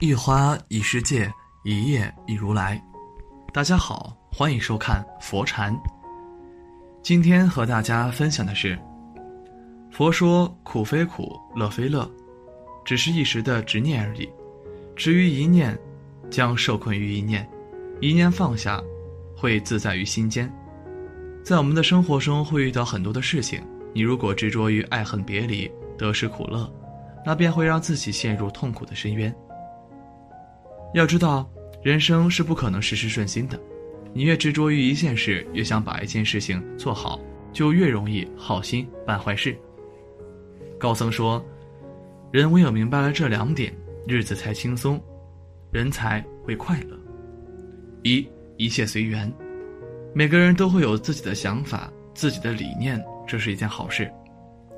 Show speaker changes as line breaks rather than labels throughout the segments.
一花一世界，一叶一如来。大家好，欢迎收看佛禅。今天和大家分享的是，佛说苦非苦，乐非乐，只是一时的执念而已。执于一念，将受困于一念；一念放下，会自在于心间。在我们的生活中，会遇到很多的事情。你如果执着于爱恨别离、得失苦乐，那便会让自己陷入痛苦的深渊。要知道，人生是不可能事事顺心的。你越执着于一件事，越想把一件事情做好，就越容易好心办坏事。高僧说：“人唯有明白了这两点，日子才轻松，人才会快乐。一一切随缘，每个人都会有自己的想法、自己的理念，这是一件好事。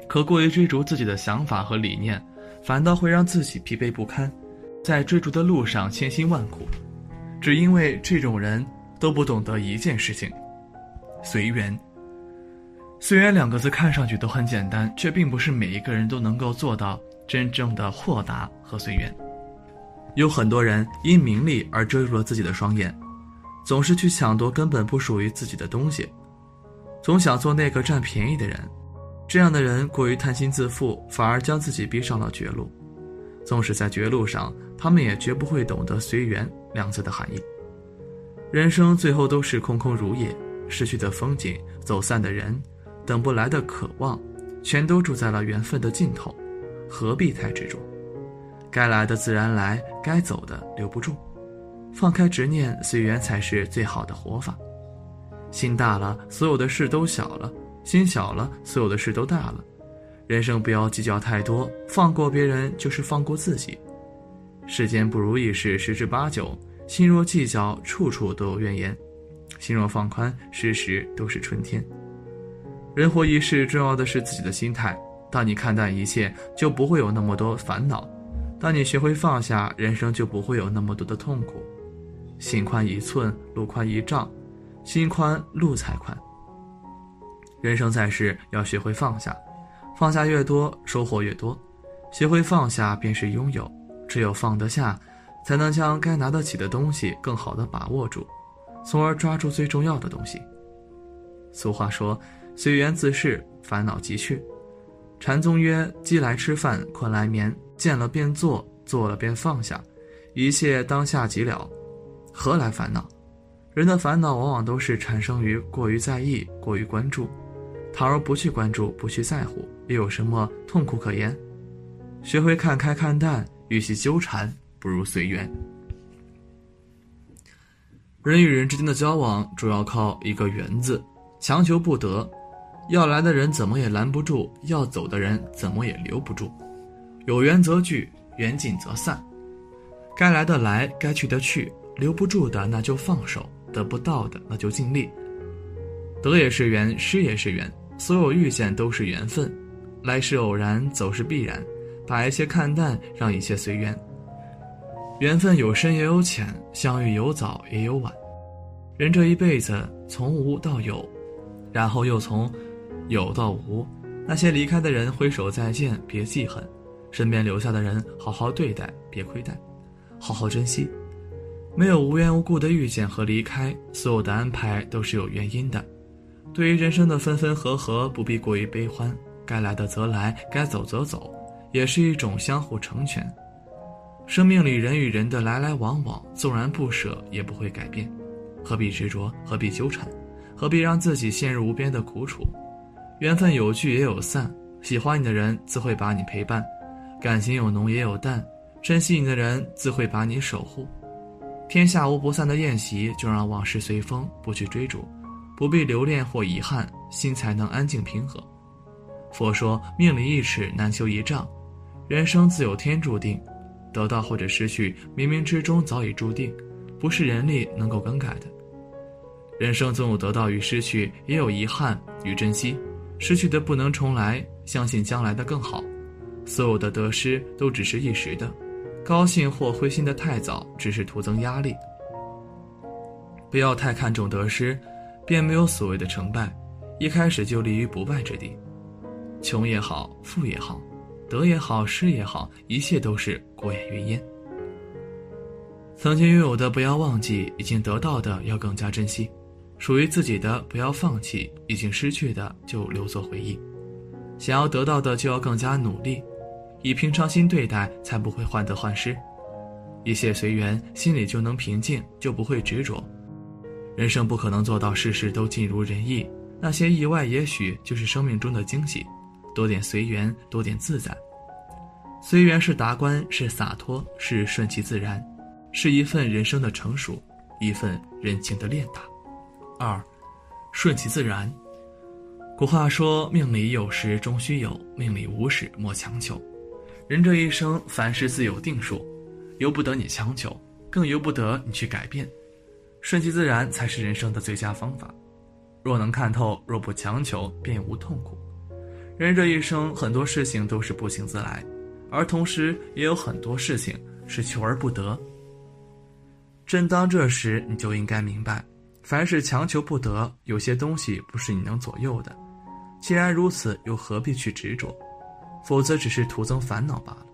可过于追逐自己的想法和理念，反倒会让自己疲惫不堪。”在追逐的路上千辛万苦，只因为这种人都不懂得一件事情：随缘。随缘两个字看上去都很简单，却并不是每一个人都能够做到真正的豁达和随缘。有很多人因名利而遮住了自己的双眼，总是去抢夺根本不属于自己的东西，总想做那个占便宜的人。这样的人过于贪心自负，反而将自己逼上了绝路。纵使在绝路上，他们也绝不会懂得“随缘”两字的含义。人生最后都是空空如也，失去的风景、走散的人、等不来的渴望，全都住在了缘分的尽头，何必太执着？该来的自然来，该走的留不住。放开执念，随缘才是最好的活法。心大了，所有的事都小了；心小了，所有的事都大了。人生不要计较太多，放过别人就是放过自己。世间不如意事十之八九，心若计较，处处都有怨言；心若放宽，时时都是春天。人活一世，重要的是自己的心态。当你看淡一切，就不会有那么多烦恼；当你学会放下，人生就不会有那么多的痛苦。心宽一寸，路宽一丈，心宽路才宽。人生在世，要学会放下。放下越多，收获越多。学会放下，便是拥有。只有放得下，才能将该拿得起的东西更好的把握住，从而抓住最重要的东西。俗话说：“随缘自适，烦恼即去。”禅宗曰：“饥来吃饭，困来眠，见了便做，做了便放下，一切当下即了，何来烦恼？”人的烦恼往往都是产生于过于在意、过于关注。倘若不去关注，不去在乎。又有什么痛苦可言？学会看开看淡，与其纠缠，不如随缘。人与人之间的交往，主要靠一个“缘”字，强求不得。要来的人怎么也拦不住，要走的人怎么也留不住。有缘则聚，缘尽则散。该来的来，该去的去，留不住的那就放手，得不到的那就尽力。得也是缘，失也是缘，所有遇见都是缘分。来是偶然，走是必然，把一切看淡，让一切随缘。缘分有深也有浅，相遇有早也有晚。人这一辈子从无到有，然后又从有到无。那些离开的人，挥手再见，别记恨；身边留下的人，好好对待，别亏待，好好珍惜。没有无缘无故的遇见和离开，所有的安排都是有原因的。对于人生的分分合合，不必过于悲欢。该来的则来，该走则走，也是一种相互成全。生命里人与人的来来往往，纵然不舍，也不会改变。何必执着？何必纠缠？何必让自己陷入无边的苦楚？缘分有聚也有散，喜欢你的人自会把你陪伴；感情有浓也有淡，珍惜你的人自会把你守护。天下无不散的宴席，就让往事随风，不去追逐，不必留恋或遗憾，心才能安静平和。佛说：“命里一尺难求一丈，人生自有天注定，得到或者失去，冥冥之中早已注定，不是人力能够更改的。人生总有得到与失去，也有遗憾与珍惜。失去的不能重来，相信将来的更好。所有的得失都只是一时的，高兴或灰心的太早，只是徒增压力。不要太看重得失，便没有所谓的成败，一开始就立于不败之地。”穷也好，富也好，得也好，失也好，一切都是过眼云烟。曾经拥有的不要忘记，已经得到的要更加珍惜，属于自己的不要放弃，已经失去的就留作回忆。想要得到的就要更加努力，以平常心对待，才不会患得患失。一切随缘，心里就能平静，就不会执着。人生不可能做到事事都尽如人意，那些意外也许就是生命中的惊喜。多点随缘，多点自在。随缘是达观，是洒脱，是顺其自然。是一份人生的成熟，一份人情的练达。二，顺其自然。古话说：“命里有时终须有，命里无时莫强求。”人这一生，凡事自有定数，由不得你强求，更由不得你去改变。顺其自然才是人生的最佳方法。若能看透，若不强求，便无痛苦。人这一生，很多事情都是不请自来，而同时也有很多事情是求而不得。正当这时，你就应该明白，凡事强求不得，有些东西不是你能左右的。既然如此，又何必去执着？否则只是徒增烦恼罢了。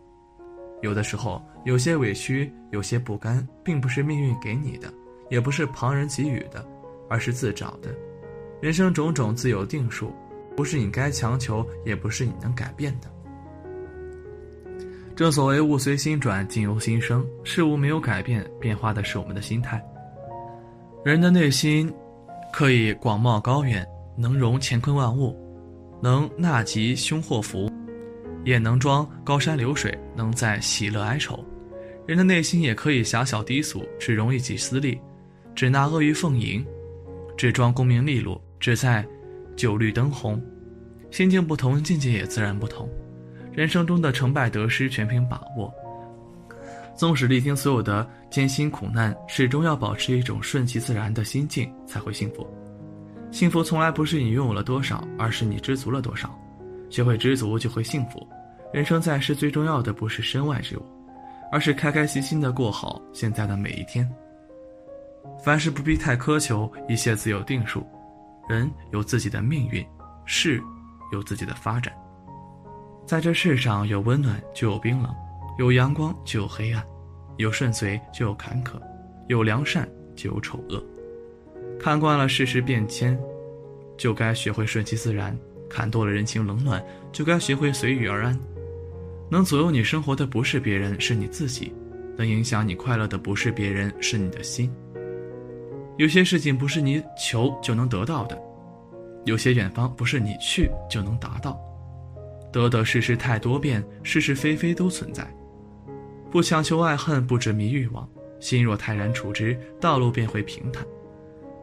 有的时候，有些委屈，有些不甘，并不是命运给你的，也不是旁人给予的，而是自找的。人生种种自有定数，不是你该强求，也不是你能改变的。正所谓物随心转，境由心生。事物没有改变，变化的是我们的心态。人的内心可以广袤高远，能容乾坤万物，能纳吉凶祸福，也能装高山流水，能载喜乐哀愁。人的内心也可以狭小低俗，只容一己私利，只纳阿谀奉迎，只装功名利禄，只在酒绿灯红。心境不同，境界也自然不同。人生中的成败得失全凭把握。纵使历经所有的艰辛苦难，始终要保持一种顺其自然的心境，才会幸福。幸福从来不是你拥有了多少，而是你知足了多少。学会知足，就会幸福。人生在世，最重要的不是身外之物，而是开开心心的过好现在的每一天。凡事不必太苛求，一切自有定数。人有自己的命运，事有自己的发展。在这世上，有温暖就有冰冷，有阳光就有黑暗，有顺遂就有坎坷，有良善就有丑恶。看惯了世事变迁，就该学会顺其自然；看多了人情冷暖，就该学会随遇而安。能左右你生活的不是别人，是你自己；能影响你快乐的不是别人，是你的心。有些事情不是你求就能得到的，有些远方不是你去就能达到。得得失失太多变，是是非非都存在。不强求爱恨，不执迷欲望，心若泰然处之，道路便会平坦。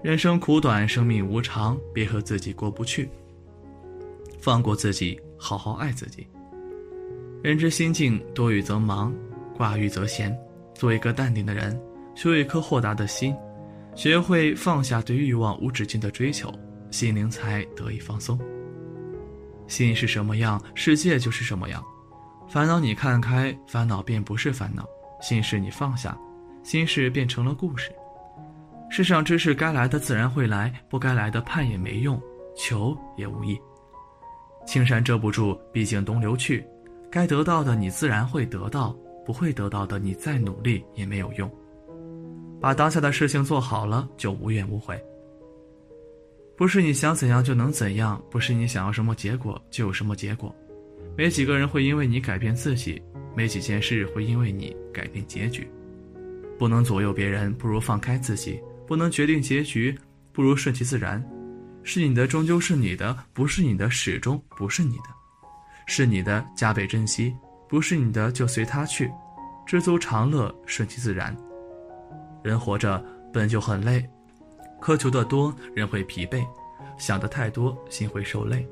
人生苦短，生命无常，别和自己过不去。放过自己，好好爱自己。人之心境，多欲则忙，寡欲则闲。做一个淡定的人，修一颗豁达的心，学会放下对欲望无止境的追求，心灵才得以放松。心是什么样，世界就是什么样。烦恼你看开，烦恼便不是烦恼；心事你放下，心事变成了故事。世上之事该来的自然会来，不该来的盼也没用，求也无益。青山遮不住，毕竟东流去。该得到的你自然会得到，不会得到的你再努力也没有用。把当下的事情做好了，就无怨无悔。不是你想怎样就能怎样，不是你想要什么结果就有什么结果。没几个人会因为你改变自己，没几件事会因为你改变结局。不能左右别人，不如放开自己；不能决定结局，不如顺其自然。是你的终究是你的，不是你的始终不是你的。是你的加倍珍惜，不是你的就随他去。知足常乐，顺其自然。人活着本就很累。苛求的多，人会疲惫；想的太多，心会受累。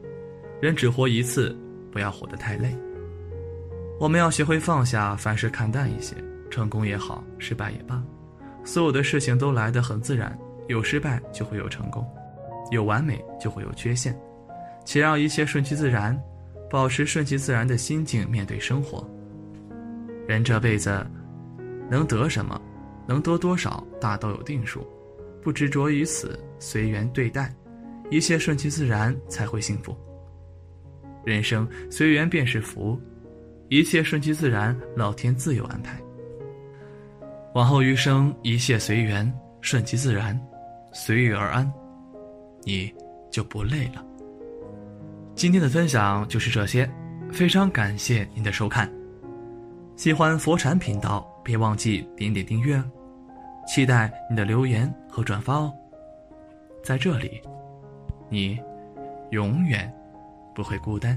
人只活一次，不要活得太累。我们要学会放下，凡事看淡一些。成功也好，失败也罢，所有的事情都来得很自然。有失败就会有成功，有完美就会有缺陷。且让一切顺其自然，保持顺其自然的心境面对生活。人这辈子，能得什么，能得多少，大都有定数。不执着于此，随缘对待，一切顺其自然才会幸福。人生随缘便是福，一切顺其自然，老天自有安排。往后余生一切随缘，顺其自然，随遇而安，你就不累了。今天的分享就是这些，非常感谢您的收看。喜欢佛禅频道，别忘记点点订阅，期待你的留言和转发哦。在这里，你永远不会孤单。